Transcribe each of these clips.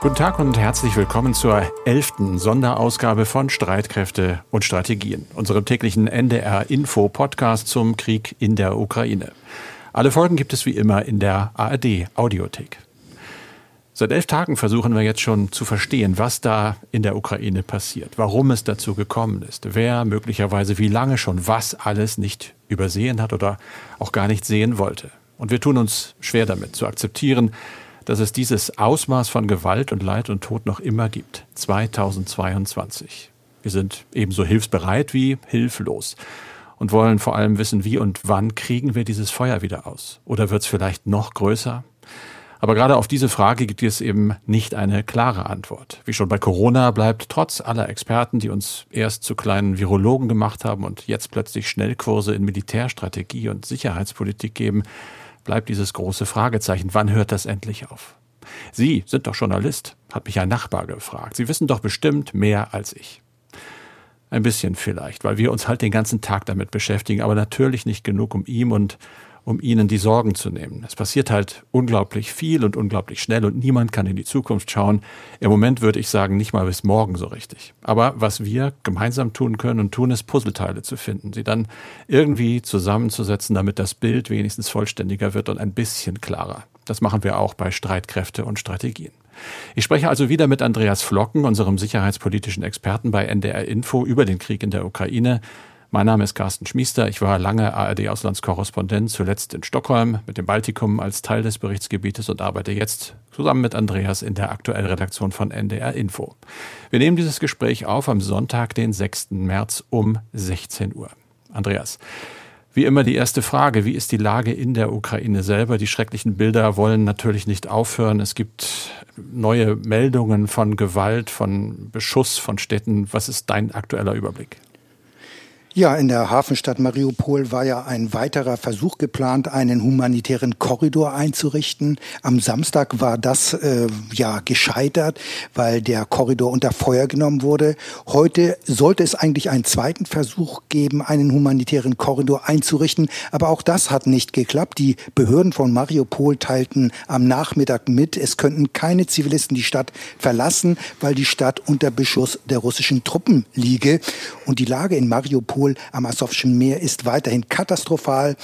Guten Tag und herzlich willkommen zur elften Sonderausgabe von Streitkräfte und Strategien, unserem täglichen NDR-Info-Podcast zum Krieg in der Ukraine. Alle Folgen gibt es wie immer in der ARD-Audiothek. Seit elf Tagen versuchen wir jetzt schon zu verstehen, was da in der Ukraine passiert, warum es dazu gekommen ist, wer möglicherweise wie lange schon was alles nicht übersehen hat oder auch gar nicht sehen wollte. Und wir tun uns schwer damit zu akzeptieren, dass es dieses Ausmaß von Gewalt und Leid und Tod noch immer gibt. 2022. Wir sind ebenso hilfsbereit wie hilflos und wollen vor allem wissen, wie und wann kriegen wir dieses Feuer wieder aus? Oder wird es vielleicht noch größer? Aber gerade auf diese Frage gibt es eben nicht eine klare Antwort. Wie schon bei Corona bleibt trotz aller Experten, die uns erst zu kleinen Virologen gemacht haben und jetzt plötzlich Schnellkurse in Militärstrategie und Sicherheitspolitik geben, bleibt dieses große Fragezeichen. Wann hört das endlich auf? Sie sind doch Journalist, hat mich ein Nachbar gefragt. Sie wissen doch bestimmt mehr als ich. Ein bisschen vielleicht, weil wir uns halt den ganzen Tag damit beschäftigen, aber natürlich nicht genug, um ihm und um ihnen die Sorgen zu nehmen. Es passiert halt unglaublich viel und unglaublich schnell und niemand kann in die Zukunft schauen. Im Moment würde ich sagen, nicht mal bis morgen so richtig. Aber was wir gemeinsam tun können und tun, ist Puzzleteile zu finden, sie dann irgendwie zusammenzusetzen, damit das Bild wenigstens vollständiger wird und ein bisschen klarer. Das machen wir auch bei Streitkräfte und Strategien. Ich spreche also wieder mit Andreas Flocken, unserem sicherheitspolitischen Experten bei NDR Info über den Krieg in der Ukraine. Mein Name ist Carsten Schmiester. Ich war lange ARD-Auslandskorrespondent, zuletzt in Stockholm mit dem Baltikum als Teil des Berichtsgebietes und arbeite jetzt zusammen mit Andreas in der Aktuellredaktion von NDR Info. Wir nehmen dieses Gespräch auf am Sonntag, den 6. März um 16 Uhr. Andreas, wie immer die erste Frage, wie ist die Lage in der Ukraine selber? Die schrecklichen Bilder wollen natürlich nicht aufhören. Es gibt neue Meldungen von Gewalt, von Beschuss von Städten. Was ist dein aktueller Überblick? Ja, in der Hafenstadt Mariupol war ja ein weiterer Versuch geplant, einen humanitären Korridor einzurichten. Am Samstag war das äh, ja gescheitert, weil der Korridor unter Feuer genommen wurde. Heute sollte es eigentlich einen zweiten Versuch geben, einen humanitären Korridor einzurichten, aber auch das hat nicht geklappt. Die Behörden von Mariupol teilten am Nachmittag mit, es könnten keine Zivilisten die Stadt verlassen, weil die Stadt unter Beschuss der russischen Truppen liege. Und die Lage in Mariupol Mariupol am Asowschen Meer ist weiterhin katastrophal.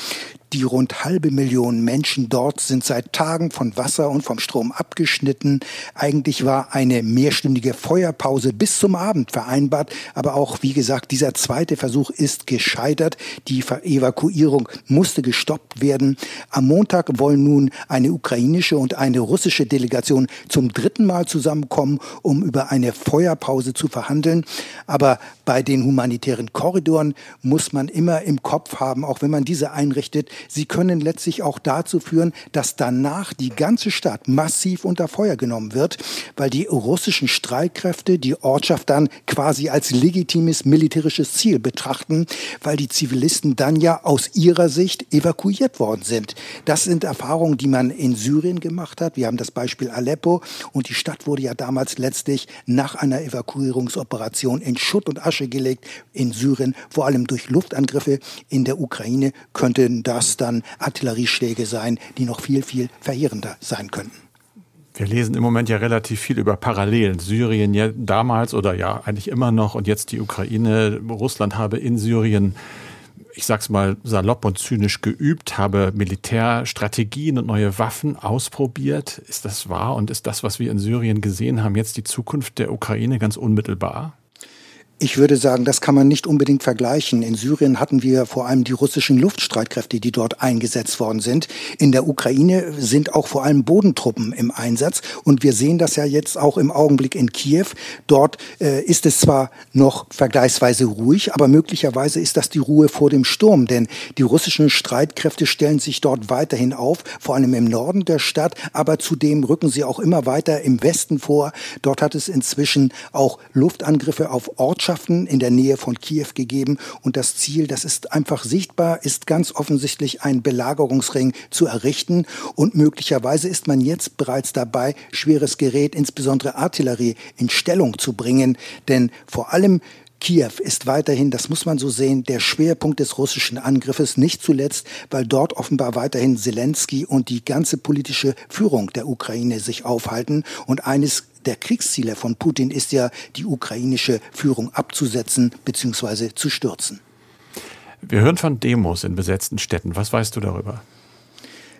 Die rund halbe Million Menschen dort sind seit Tagen von Wasser und vom Strom abgeschnitten. Eigentlich war eine mehrstündige Feuerpause bis zum Abend vereinbart, aber auch, wie gesagt, dieser zweite Versuch ist gescheitert. Die Evakuierung musste gestoppt werden. Am Montag wollen nun eine ukrainische und eine russische Delegation zum dritten Mal zusammenkommen, um über eine Feuerpause zu verhandeln. Aber bei den humanitären Korridoren muss man immer im Kopf haben, auch wenn man diese einrichtet, Sie können letztlich auch dazu führen, dass danach die ganze Stadt massiv unter Feuer genommen wird, weil die russischen Streitkräfte die Ortschaft dann quasi als legitimes militärisches Ziel betrachten, weil die Zivilisten dann ja aus ihrer Sicht evakuiert worden sind. Das sind Erfahrungen, die man in Syrien gemacht hat. Wir haben das Beispiel Aleppo und die Stadt wurde ja damals letztlich nach einer Evakuierungsoperation in Schutt und Asche gelegt in Syrien, vor allem durch Luftangriffe. In der Ukraine könnten das dann Artillerieschläge sein, die noch viel, viel verheerender sein könnten. Wir lesen im Moment ja relativ viel über Parallelen. Syrien ja damals oder ja eigentlich immer noch und jetzt die Ukraine. Russland habe in Syrien, ich sag's mal salopp und zynisch geübt, habe Militärstrategien und neue Waffen ausprobiert. Ist das wahr und ist das, was wir in Syrien gesehen haben, jetzt die Zukunft der Ukraine ganz unmittelbar? Ich würde sagen, das kann man nicht unbedingt vergleichen. In Syrien hatten wir vor allem die russischen Luftstreitkräfte, die dort eingesetzt worden sind. In der Ukraine sind auch vor allem Bodentruppen im Einsatz. Und wir sehen das ja jetzt auch im Augenblick in Kiew. Dort äh, ist es zwar noch vergleichsweise ruhig, aber möglicherweise ist das die Ruhe vor dem Sturm. Denn die russischen Streitkräfte stellen sich dort weiterhin auf, vor allem im Norden der Stadt. Aber zudem rücken sie auch immer weiter im Westen vor. Dort hat es inzwischen auch Luftangriffe auf Ortschaften Ortschaften in der Nähe von Kiew gegeben. Und das Ziel, das ist einfach sichtbar, ist ganz offensichtlich ein Belagerungsring zu errichten. Und möglicherweise ist man jetzt bereits dabei, schweres Gerät, insbesondere Artillerie, in Stellung zu bringen. Denn vor allem Kiew ist weiterhin, das muss man so sehen, der Schwerpunkt des russischen Angriffes, nicht zuletzt, weil dort offenbar weiterhin Zelensky und die ganze politische Führung der Ukraine sich aufhalten. Und eines der Kriegsziele von Putin ist ja, die ukrainische Führung abzusetzen bzw. zu stürzen. Wir hören von Demos in besetzten Städten. Was weißt du darüber?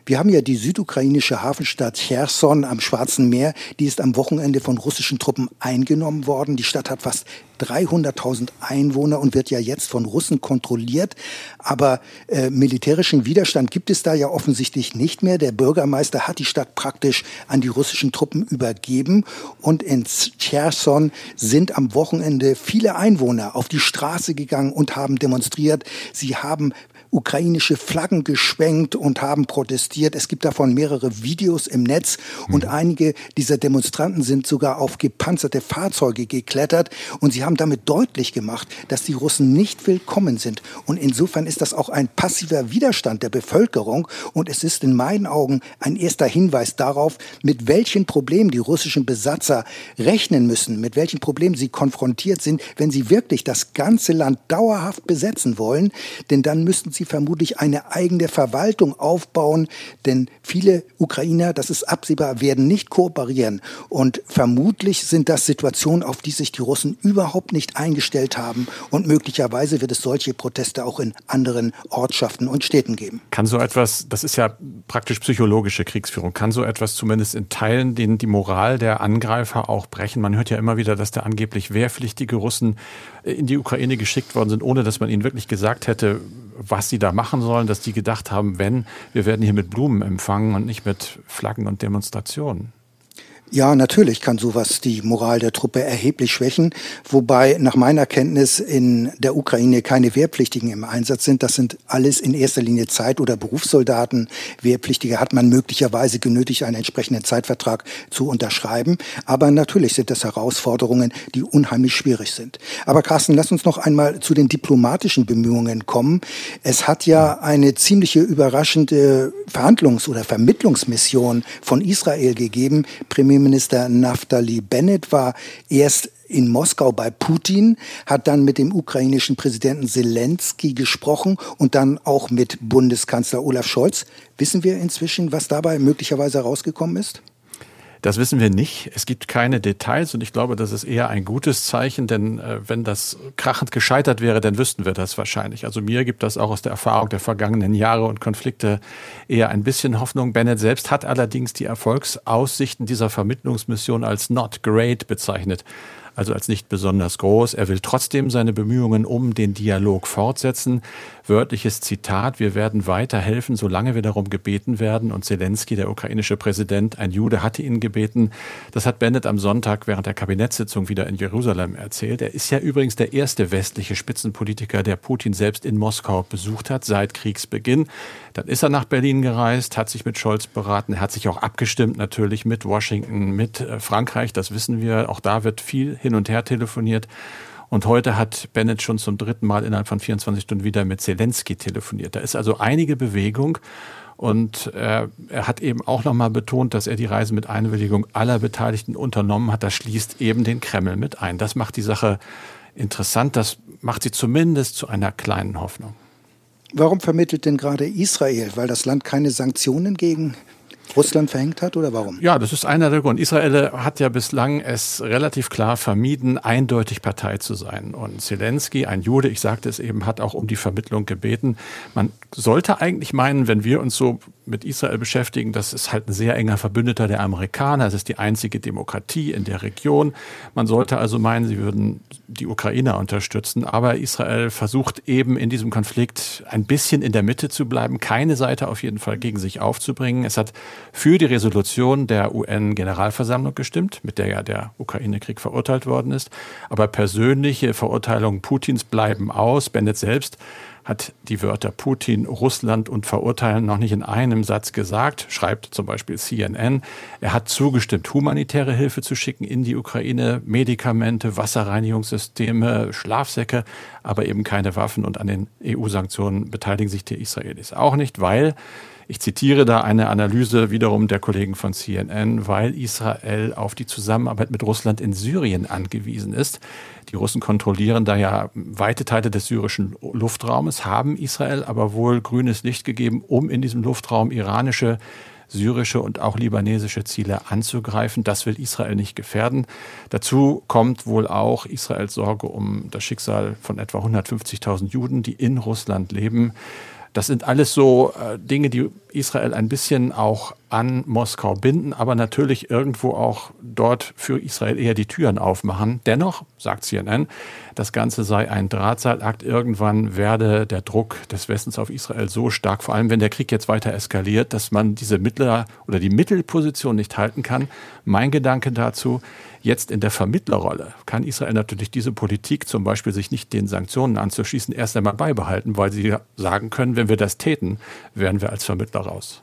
Wir haben ja die südukrainische Hafenstadt Cherson am Schwarzen Meer. Die ist am Wochenende von russischen Truppen eingenommen worden. Die Stadt hat fast 300.000 Einwohner und wird ja jetzt von Russen kontrolliert. Aber äh, militärischen Widerstand gibt es da ja offensichtlich nicht mehr. Der Bürgermeister hat die Stadt praktisch an die russischen Truppen übergeben. Und in Cherson sind am Wochenende viele Einwohner auf die Straße gegangen und haben demonstriert. Sie haben ukrainische Flaggen geschwenkt und haben protestiert. Es gibt davon mehrere Videos im Netz und mhm. einige dieser Demonstranten sind sogar auf gepanzerte Fahrzeuge geklettert und sie haben damit deutlich gemacht, dass die Russen nicht willkommen sind. Und insofern ist das auch ein passiver Widerstand der Bevölkerung und es ist in meinen Augen ein erster Hinweis darauf, mit welchen Problemen die russischen Besatzer rechnen müssen, mit welchen Problemen sie konfrontiert sind, wenn sie wirklich das ganze Land dauerhaft besetzen wollen. Denn dann müssten sie sie vermutlich eine eigene Verwaltung aufbauen, denn viele Ukrainer, das ist absehbar, werden nicht kooperieren. Und vermutlich sind das Situationen, auf die sich die Russen überhaupt nicht eingestellt haben. Und möglicherweise wird es solche Proteste auch in anderen Ortschaften und Städten geben. Kann so etwas, das ist ja praktisch psychologische Kriegsführung, kann so etwas zumindest in Teilen den, die Moral der Angreifer auch brechen? Man hört ja immer wieder, dass da angeblich wehrpflichtige Russen in die Ukraine geschickt worden sind, ohne dass man ihnen wirklich gesagt hätte, was sie da machen sollen, dass die gedacht haben, wenn, wir werden hier mit Blumen empfangen und nicht mit Flaggen und Demonstrationen. Ja, natürlich kann sowas die Moral der Truppe erheblich schwächen, wobei nach meiner Kenntnis in der Ukraine keine Wehrpflichtigen im Einsatz sind. Das sind alles in erster Linie Zeit- oder Berufssoldaten. Wehrpflichtige hat man möglicherweise genötigt, einen entsprechenden Zeitvertrag zu unterschreiben. Aber natürlich sind das Herausforderungen, die unheimlich schwierig sind. Aber Carsten, lass uns noch einmal zu den diplomatischen Bemühungen kommen. Es hat ja eine ziemliche überraschende Verhandlungs- oder Vermittlungsmission von Israel gegeben. Premier Premierminister Naftali Bennett war erst in Moskau bei Putin, hat dann mit dem ukrainischen Präsidenten Zelensky gesprochen und dann auch mit Bundeskanzler Olaf Scholz. Wissen wir inzwischen, was dabei möglicherweise herausgekommen ist? Das wissen wir nicht. Es gibt keine Details und ich glaube, das ist eher ein gutes Zeichen, denn äh, wenn das krachend gescheitert wäre, dann wüssten wir das wahrscheinlich. Also mir gibt das auch aus der Erfahrung der vergangenen Jahre und Konflikte eher ein bisschen Hoffnung. Bennett selbst hat allerdings die Erfolgsaussichten dieser Vermittlungsmission als not great bezeichnet also als nicht besonders groß. Er will trotzdem seine Bemühungen um den Dialog fortsetzen. Wörtliches Zitat, wir werden weiterhelfen, solange wir darum gebeten werden. Und Zelensky, der ukrainische Präsident, ein Jude, hatte ihn gebeten. Das hat Bennett am Sonntag während der Kabinettssitzung wieder in Jerusalem erzählt. Er ist ja übrigens der erste westliche Spitzenpolitiker, der Putin selbst in Moskau besucht hat seit Kriegsbeginn. Dann ist er nach Berlin gereist, hat sich mit Scholz beraten, er hat sich auch abgestimmt natürlich mit Washington, mit äh, Frankreich, das wissen wir. Auch da wird viel hin und her telefoniert. Und heute hat Bennett schon zum dritten Mal innerhalb von 24 Stunden wieder mit Zelensky telefoniert. Da ist also einige Bewegung. Und äh, er hat eben auch nochmal betont, dass er die Reise mit Einwilligung aller Beteiligten unternommen hat. Das schließt eben den Kreml mit ein. Das macht die Sache interessant. Das macht sie zumindest zu einer kleinen Hoffnung. Warum vermittelt denn gerade Israel? Weil das Land keine Sanktionen gegen Russland verhängt hat oder warum? Ja, das ist einer der Gründe. Israel hat ja bislang es relativ klar vermieden, eindeutig Partei zu sein. Und Zelensky, ein Jude, ich sagte es eben, hat auch um die Vermittlung gebeten. Man sollte eigentlich meinen, wenn wir uns so mit Israel beschäftigen, das ist halt ein sehr enger Verbündeter der Amerikaner. Es ist die einzige Demokratie in der Region. Man sollte also meinen, sie würden die Ukrainer unterstützen. Aber Israel versucht eben in diesem Konflikt ein bisschen in der Mitte zu bleiben, keine Seite auf jeden Fall gegen sich aufzubringen. Es hat für die Resolution der UN-Generalversammlung gestimmt, mit der ja der Ukraine-Krieg verurteilt worden ist. Aber persönliche Verurteilungen Putins bleiben aus. Bennett selbst hat die Wörter Putin, Russland und Verurteilen noch nicht in einem Satz gesagt, schreibt zum Beispiel CNN. Er hat zugestimmt, humanitäre Hilfe zu schicken in die Ukraine, Medikamente, Wasserreinigungssysteme, Schlafsäcke, aber eben keine Waffen und an den EU-Sanktionen beteiligen sich die Israelis auch nicht, weil ich zitiere da eine Analyse wiederum der Kollegen von CNN, weil Israel auf die Zusammenarbeit mit Russland in Syrien angewiesen ist. Die Russen kontrollieren da ja weite Teile des syrischen Luftraumes, haben Israel aber wohl grünes Licht gegeben, um in diesem Luftraum iranische syrische und auch libanesische Ziele anzugreifen. Das will Israel nicht gefährden. Dazu kommt wohl auch Israels Sorge um das Schicksal von etwa 150.000 Juden, die in Russland leben. Das sind alles so äh, Dinge, die Israel ein bisschen auch an Moskau binden, aber natürlich irgendwo auch dort für Israel eher die Türen aufmachen. Dennoch, sagt CNN, das Ganze sei ein Drahtseilakt. Irgendwann werde der Druck des Westens auf Israel so stark, vor allem wenn der Krieg jetzt weiter eskaliert, dass man diese Mittler oder die Mittelposition nicht halten kann. Mein Gedanke dazu, Jetzt in der Vermittlerrolle kann Israel natürlich diese Politik, zum Beispiel sich nicht den Sanktionen anzuschließen, erst einmal beibehalten, weil sie sagen können, wenn wir das täten, wären wir als Vermittler raus.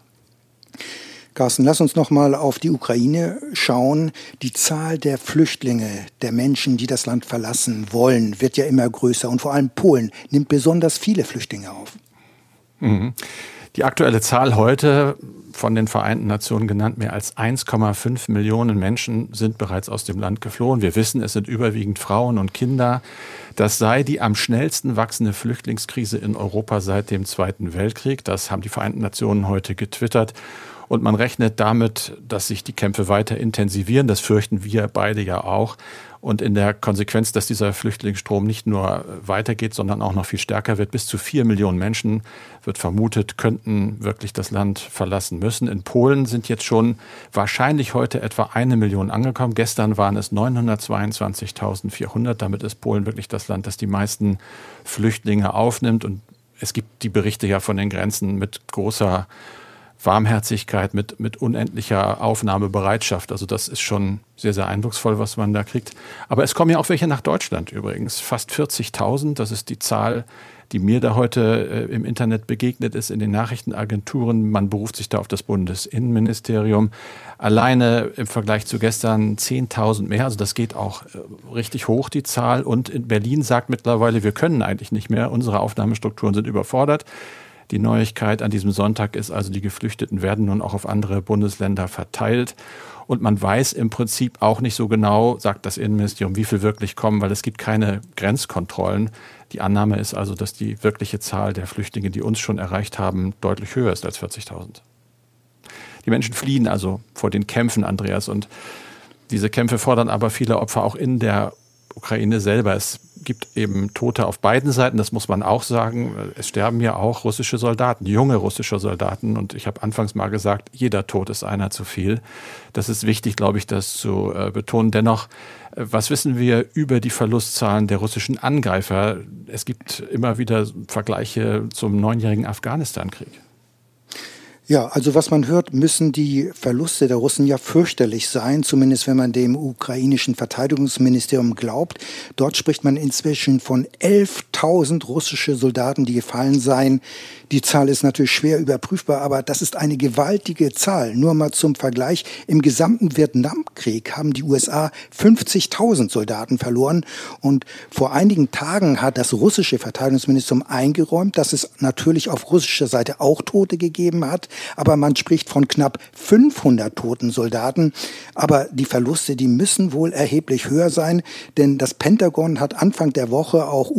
Carsten, lass uns noch mal auf die Ukraine schauen. Die Zahl der Flüchtlinge, der Menschen, die das Land verlassen wollen, wird ja immer größer und vor allem Polen nimmt besonders viele Flüchtlinge auf. Mhm. Die aktuelle Zahl heute von den Vereinten Nationen genannt, mehr als 1,5 Millionen Menschen sind bereits aus dem Land geflohen. Wir wissen, es sind überwiegend Frauen und Kinder. Das sei die am schnellsten wachsende Flüchtlingskrise in Europa seit dem Zweiten Weltkrieg. Das haben die Vereinten Nationen heute getwittert. Und man rechnet damit, dass sich die Kämpfe weiter intensivieren. Das fürchten wir beide ja auch. Und in der Konsequenz, dass dieser Flüchtlingsstrom nicht nur weitergeht, sondern auch noch viel stärker wird, bis zu vier Millionen Menschen, wird vermutet, könnten wirklich das Land verlassen müssen. In Polen sind jetzt schon wahrscheinlich heute etwa eine Million angekommen. Gestern waren es 922.400. Damit ist Polen wirklich das Land, das die meisten Flüchtlinge aufnimmt. Und es gibt die Berichte ja von den Grenzen mit großer Warmherzigkeit, mit, mit unendlicher Aufnahmebereitschaft. Also das ist schon sehr, sehr eindrucksvoll, was man da kriegt. Aber es kommen ja auch welche nach Deutschland übrigens. Fast 40.000, das ist die Zahl, die mir da heute äh, im Internet begegnet ist, in den Nachrichtenagenturen. Man beruft sich da auf das Bundesinnenministerium. Alleine im Vergleich zu gestern 10.000 mehr. Also das geht auch äh, richtig hoch, die Zahl. Und in Berlin sagt mittlerweile, wir können eigentlich nicht mehr. Unsere Aufnahmestrukturen sind überfordert. Die Neuigkeit an diesem Sonntag ist also, die Geflüchteten werden nun auch auf andere Bundesländer verteilt. Und man weiß im Prinzip auch nicht so genau, sagt das Innenministerium, wie viel wirklich kommen, weil es gibt keine Grenzkontrollen. Die Annahme ist also, dass die wirkliche Zahl der Flüchtlinge, die uns schon erreicht haben, deutlich höher ist als 40.000. Die Menschen fliehen also vor den Kämpfen, Andreas. Und diese Kämpfe fordern aber viele Opfer auch in der Ukraine selber. Es gibt eben Tote auf beiden Seiten, das muss man auch sagen. Es sterben ja auch russische Soldaten, junge russische Soldaten. Und ich habe anfangs mal gesagt, jeder Tod ist einer zu viel. Das ist wichtig, glaube ich, das zu äh, betonen. Dennoch, äh, was wissen wir über die Verlustzahlen der russischen Angreifer? Es gibt immer wieder Vergleiche zum neunjährigen Afghanistan-Krieg. Ja, also was man hört, müssen die Verluste der Russen ja fürchterlich sein, zumindest wenn man dem ukrainischen Verteidigungsministerium glaubt. Dort spricht man inzwischen von 11.000 russische Soldaten, die gefallen seien. Die Zahl ist natürlich schwer überprüfbar, aber das ist eine gewaltige Zahl. Nur mal zum Vergleich. Im gesamten Vietnamkrieg haben die USA 50.000 Soldaten verloren. Und vor einigen Tagen hat das russische Verteidigungsministerium eingeräumt, dass es natürlich auf russischer Seite auch Tote gegeben hat. Aber man spricht von knapp 500 toten Soldaten. Aber die Verluste, die müssen wohl erheblich höher sein, denn das Pentagon hat Anfang der Woche auch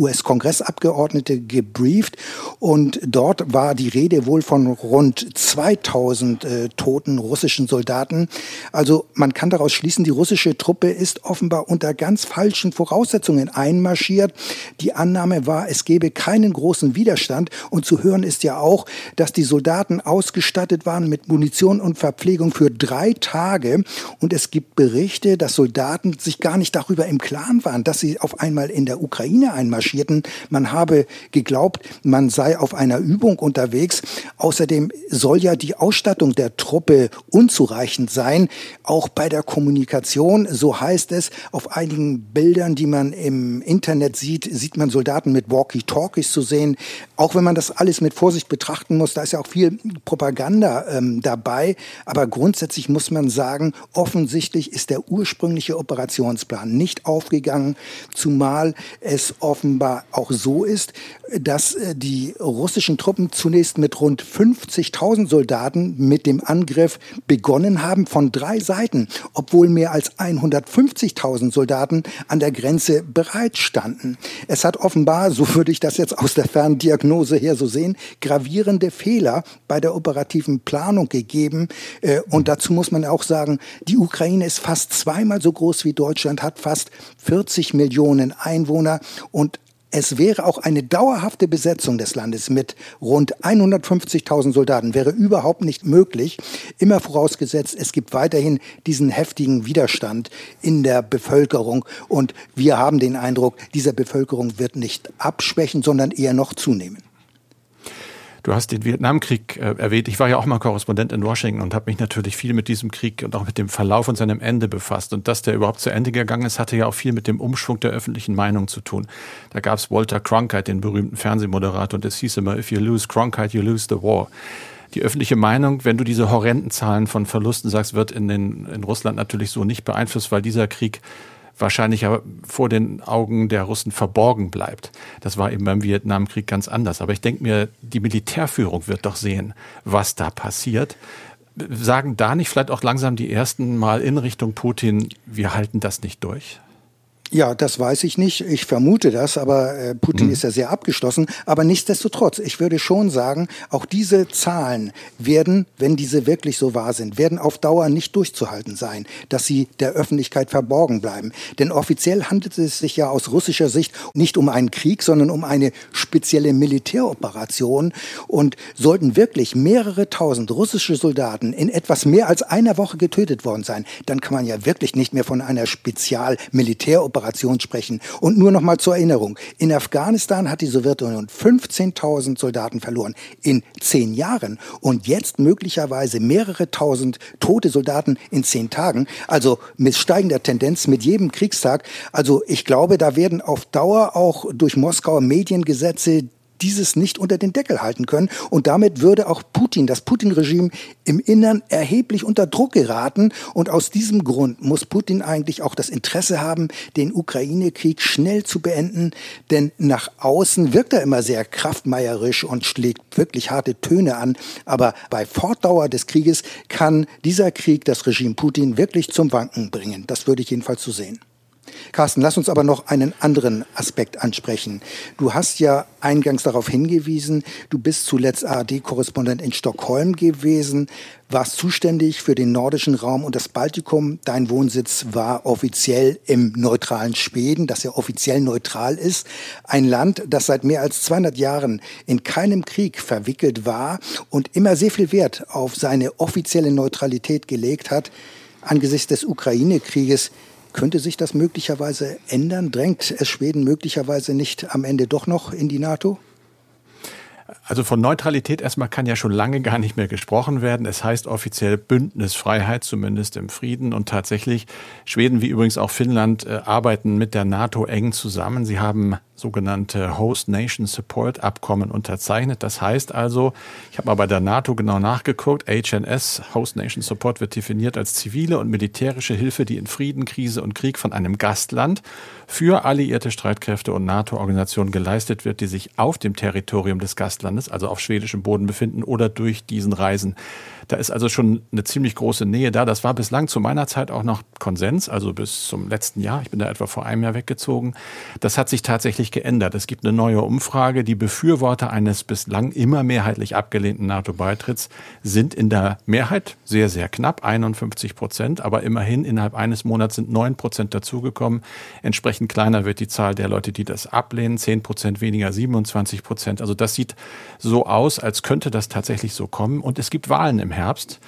US-Kongressabgeordnete gebrieft und dort war die Rede wohl von rund 2000 äh, toten russischen Soldaten. Also man kann daraus schließen, die russische Truppe ist offenbar unter ganz falschen Voraussetzungen einmarschiert. Die Annahme war, es gebe keinen großen Widerstand. Und zu hören ist ja auch, dass die Soldaten ausgestattet waren mit Munition und Verpflegung für drei Tage. Und es gibt Berichte, dass Soldaten sich gar nicht darüber im Klaren waren, dass sie auf einmal in der Ukraine einmarschierten. Man habe geglaubt, man sei auf einer Übung unterwegs. Außerdem soll ja die Ausstattung der Truppe unzureichend sein, auch bei der Kommunikation. So heißt es, auf einigen Bildern, die man im Internet sieht, sieht man Soldaten mit Walkie-Talkies zu sehen. Auch wenn man das alles mit Vorsicht betrachten muss, da ist ja auch viel Propaganda ähm, dabei. Aber grundsätzlich muss man sagen, offensichtlich ist der ursprüngliche Operationsplan nicht aufgegangen, zumal es offenbar auch so ist, dass äh, die russischen Truppen zunächst mit rund 50.000 Soldaten mit dem Angriff begonnen haben von drei Seiten, obwohl mehr als 150.000 Soldaten an der Grenze bereitstanden. Es hat offenbar, so würde ich das jetzt aus der Ferndiagnose her so sehen, gravierende Fehler bei der operativen Planung gegeben. Äh, und dazu muss man auch sagen, die Ukraine ist fast zweimal so groß wie Deutschland, hat fast 40 Millionen Einwohner und es wäre auch eine dauerhafte Besetzung des Landes mit rund 150.000 Soldaten wäre überhaupt nicht möglich. Immer vorausgesetzt, es gibt weiterhin diesen heftigen Widerstand in der Bevölkerung. Und wir haben den Eindruck, dieser Bevölkerung wird nicht abschwächen, sondern eher noch zunehmen. Du hast den Vietnamkrieg äh, erwähnt. Ich war ja auch mal Korrespondent in Washington und habe mich natürlich viel mit diesem Krieg und auch mit dem Verlauf und seinem Ende befasst. Und dass der überhaupt zu Ende gegangen ist, hatte ja auch viel mit dem Umschwung der öffentlichen Meinung zu tun. Da gab es Walter Cronkite, den berühmten Fernsehmoderator, und es hieß immer, if you lose Cronkite, you lose the war die öffentliche Meinung, wenn du diese horrenden Zahlen von Verlusten sagst, wird in, den, in Russland natürlich so nicht beeinflusst, weil dieser Krieg wahrscheinlich vor den Augen der Russen verborgen bleibt. Das war eben beim Vietnamkrieg ganz anders. Aber ich denke mir, die Militärführung wird doch sehen, was da passiert. Sagen da nicht vielleicht auch langsam die ersten Mal in Richtung Putin, wir halten das nicht durch? Ja, das weiß ich nicht. Ich vermute das, aber äh, Putin mhm. ist ja sehr abgeschlossen. Aber nichtsdestotrotz, ich würde schon sagen, auch diese Zahlen werden, wenn diese wirklich so wahr sind, werden auf Dauer nicht durchzuhalten sein, dass sie der Öffentlichkeit verborgen bleiben. Denn offiziell handelt es sich ja aus russischer Sicht nicht um einen Krieg, sondern um eine spezielle Militäroperation. Und sollten wirklich mehrere tausend russische Soldaten in etwas mehr als einer Woche getötet worden sein, dann kann man ja wirklich nicht mehr von einer Spezialmilitäroperation Operation sprechen. Und nur noch mal zur Erinnerung. In Afghanistan hat die Sowjetunion 15.000 Soldaten verloren in zehn Jahren und jetzt möglicherweise mehrere tausend tote Soldaten in zehn Tagen. Also mit steigender Tendenz mit jedem Kriegstag. Also ich glaube, da werden auf Dauer auch durch Moskauer Mediengesetze dieses nicht unter den Deckel halten können. Und damit würde auch Putin, das Putin-Regime im Innern erheblich unter Druck geraten. Und aus diesem Grund muss Putin eigentlich auch das Interesse haben, den Ukraine-Krieg schnell zu beenden. Denn nach außen wirkt er immer sehr kraftmeierisch und schlägt wirklich harte Töne an. Aber bei Fortdauer des Krieges kann dieser Krieg das Regime Putin wirklich zum Wanken bringen. Das würde ich jedenfalls so sehen. Carsten, lass uns aber noch einen anderen Aspekt ansprechen. Du hast ja eingangs darauf hingewiesen, du bist zuletzt ARD-Korrespondent in Stockholm gewesen, warst zuständig für den nordischen Raum und das Baltikum. Dein Wohnsitz war offiziell im neutralen Schweden, das ja offiziell neutral ist. Ein Land, das seit mehr als 200 Jahren in keinem Krieg verwickelt war und immer sehr viel Wert auf seine offizielle Neutralität gelegt hat. Angesichts des Ukraine-Krieges könnte sich das möglicherweise ändern? Drängt es Schweden möglicherweise nicht am Ende doch noch in die NATO? Also von Neutralität erstmal kann ja schon lange gar nicht mehr gesprochen werden. Es heißt offiziell Bündnisfreiheit, zumindest im Frieden. Und tatsächlich, Schweden wie übrigens auch Finnland äh, arbeiten mit der NATO eng zusammen. Sie haben sogenannte Host Nation Support Abkommen unterzeichnet. Das heißt also, ich habe mal bei der NATO genau nachgeguckt, HNS, Host Nation Support, wird definiert als zivile und militärische Hilfe, die in Frieden, Krise und Krieg von einem Gastland für alliierte Streitkräfte und NATO-Organisationen geleistet wird, die sich auf dem Territorium des Gastlandes, also auf schwedischem Boden befinden oder durch diesen Reisen da ist also schon eine ziemlich große Nähe da. Das war bislang zu meiner Zeit auch noch Konsens, also bis zum letzten Jahr. Ich bin da etwa vor einem Jahr weggezogen. Das hat sich tatsächlich geändert. Es gibt eine neue Umfrage. Die Befürworter eines bislang immer mehrheitlich abgelehnten NATO-Beitritts sind in der Mehrheit sehr, sehr knapp, 51 Prozent. Aber immerhin innerhalb eines Monats sind neun Prozent dazugekommen. Entsprechend kleiner wird die Zahl der Leute, die das ablehnen. Zehn Prozent weniger, 27 Prozent. Also das sieht so aus, als könnte das tatsächlich so kommen. Und es gibt Wahlen im Herbst.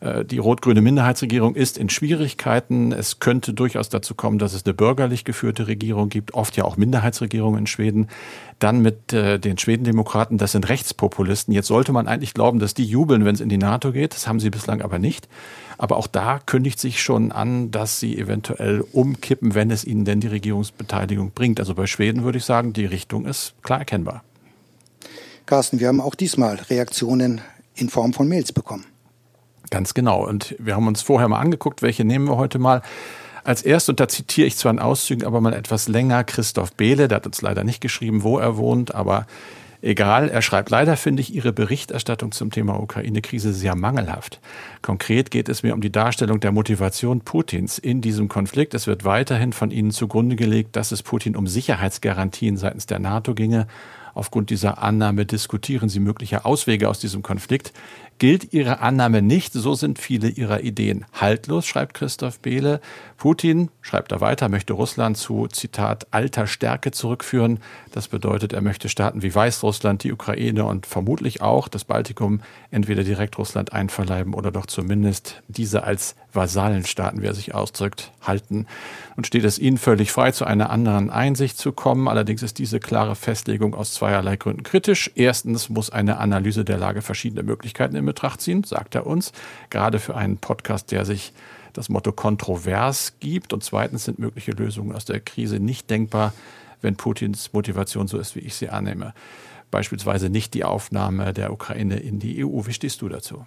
Äh, die rot-grüne Minderheitsregierung ist in Schwierigkeiten. Es könnte durchaus dazu kommen, dass es eine bürgerlich geführte Regierung gibt, oft ja auch Minderheitsregierungen in Schweden. Dann mit äh, den Schwedendemokraten, das sind Rechtspopulisten. Jetzt sollte man eigentlich glauben, dass die jubeln, wenn es in die NATO geht. Das haben sie bislang aber nicht. Aber auch da kündigt sich schon an, dass sie eventuell umkippen, wenn es ihnen denn die Regierungsbeteiligung bringt. Also bei Schweden würde ich sagen, die Richtung ist klar erkennbar. Carsten, wir haben auch diesmal Reaktionen in Form von Mails bekommen. Ganz genau. Und wir haben uns vorher mal angeguckt, welche nehmen wir heute mal. Als erst, und da zitiere ich zwar in Auszügen, aber mal etwas länger, Christoph Behle, der hat uns leider nicht geschrieben, wo er wohnt, aber Egal, er schreibt, leider finde ich Ihre Berichterstattung zum Thema Ukraine-Krise sehr mangelhaft. Konkret geht es mir um die Darstellung der Motivation Putins in diesem Konflikt. Es wird weiterhin von Ihnen zugrunde gelegt, dass es Putin um Sicherheitsgarantien seitens der NATO ginge. Aufgrund dieser Annahme diskutieren Sie mögliche Auswege aus diesem Konflikt gilt Ihre Annahme nicht. So sind viele Ihrer Ideen haltlos, schreibt Christoph Behle. Putin, schreibt er weiter, möchte Russland zu, Zitat, alter Stärke zurückführen. Das bedeutet, er möchte Staaten wie Weißrussland, die Ukraine und vermutlich auch das Baltikum entweder direkt Russland einverleiben oder doch zumindest diese als Vasallenstaaten, wie er sich ausdrückt, halten. Und steht es ihnen völlig frei, zu einer anderen Einsicht zu kommen. Allerdings ist diese klare Festlegung aus zweierlei Gründen kritisch. Erstens muss eine Analyse der Lage verschiedene Möglichkeiten in Betracht ziehen, sagt er uns, gerade für einen Podcast, der sich das Motto kontrovers gibt. Und zweitens sind mögliche Lösungen aus der Krise nicht denkbar, wenn Putins Motivation so ist, wie ich sie annehme. Beispielsweise nicht die Aufnahme der Ukraine in die EU. Wie stehst du dazu?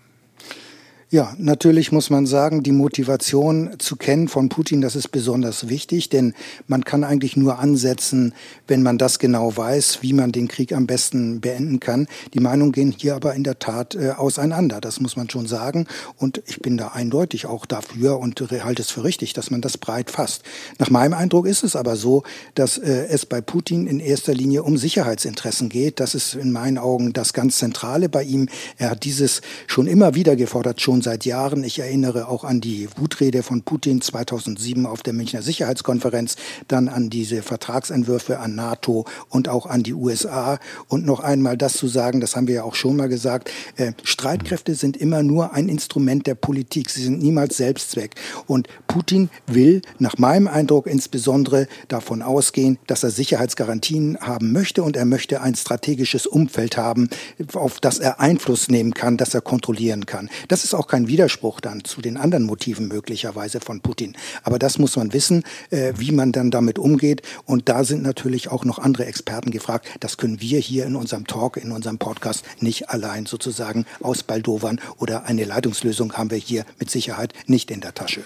Ja, natürlich muss man sagen, die Motivation zu kennen von Putin, das ist besonders wichtig, denn man kann eigentlich nur ansetzen, wenn man das genau weiß, wie man den Krieg am besten beenden kann. Die Meinungen gehen hier aber in der Tat äh, auseinander, das muss man schon sagen. Und ich bin da eindeutig auch dafür und halte es für richtig, dass man das breit fasst. Nach meinem Eindruck ist es aber so, dass äh, es bei Putin in erster Linie um Sicherheitsinteressen geht. Das ist in meinen Augen das ganz Zentrale bei ihm. Er hat dieses schon immer wieder gefordert, schon schon seit Jahren. Ich erinnere auch an die Wutrede von Putin 2007 auf der Münchner Sicherheitskonferenz, dann an diese Vertragsentwürfe an NATO und auch an die USA. Und noch einmal das zu sagen, das haben wir ja auch schon mal gesagt, äh, Streitkräfte sind immer nur ein Instrument der Politik. Sie sind niemals Selbstzweck. Und Putin will nach meinem Eindruck insbesondere davon ausgehen, dass er Sicherheitsgarantien haben möchte und er möchte ein strategisches Umfeld haben, auf das er Einfluss nehmen kann, das er kontrollieren kann. Das ist auch kein Widerspruch dann zu den anderen Motiven möglicherweise von Putin. Aber das muss man wissen, äh, wie man dann damit umgeht. Und da sind natürlich auch noch andere Experten gefragt. Das können wir hier in unserem Talk, in unserem Podcast nicht allein sozusagen ausbaldowern oder eine Leitungslösung haben wir hier mit Sicherheit nicht in der Tasche.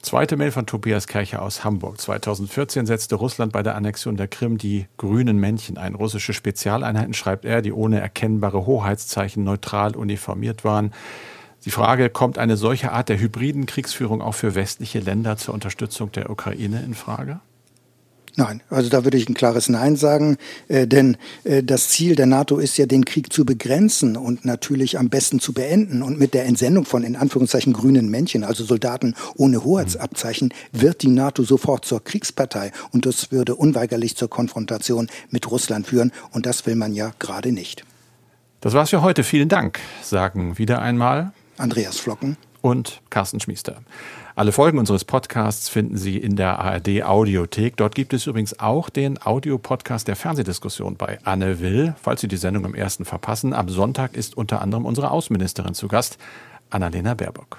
Zweite Mail von Tobias Kercher aus Hamburg. 2014 setzte Russland bei der Annexion der Krim die grünen Männchen ein. Russische Spezialeinheiten, schreibt er, die ohne erkennbare Hoheitszeichen neutral uniformiert waren. Die Frage, kommt eine solche Art der hybriden Kriegsführung auch für westliche Länder zur Unterstützung der Ukraine in Frage? Nein, also da würde ich ein klares Nein sagen, äh, denn äh, das Ziel der NATO ist ja, den Krieg zu begrenzen und natürlich am besten zu beenden. Und mit der Entsendung von in Anführungszeichen grünen Männchen, also Soldaten ohne Hoheitsabzeichen, wird die NATO sofort zur Kriegspartei und das würde unweigerlich zur Konfrontation mit Russland führen und das will man ja gerade nicht. Das war's für heute. Vielen Dank, sagen wieder einmal Andreas Flocken und Carsten Schmiester. Alle Folgen unseres Podcasts finden Sie in der ARD Audiothek. Dort gibt es übrigens auch den Audiopodcast der Fernsehdiskussion bei Anne Will. Falls Sie die Sendung am ersten verpassen, am Sonntag ist unter anderem unsere Außenministerin zu Gast, Annalena Baerbock.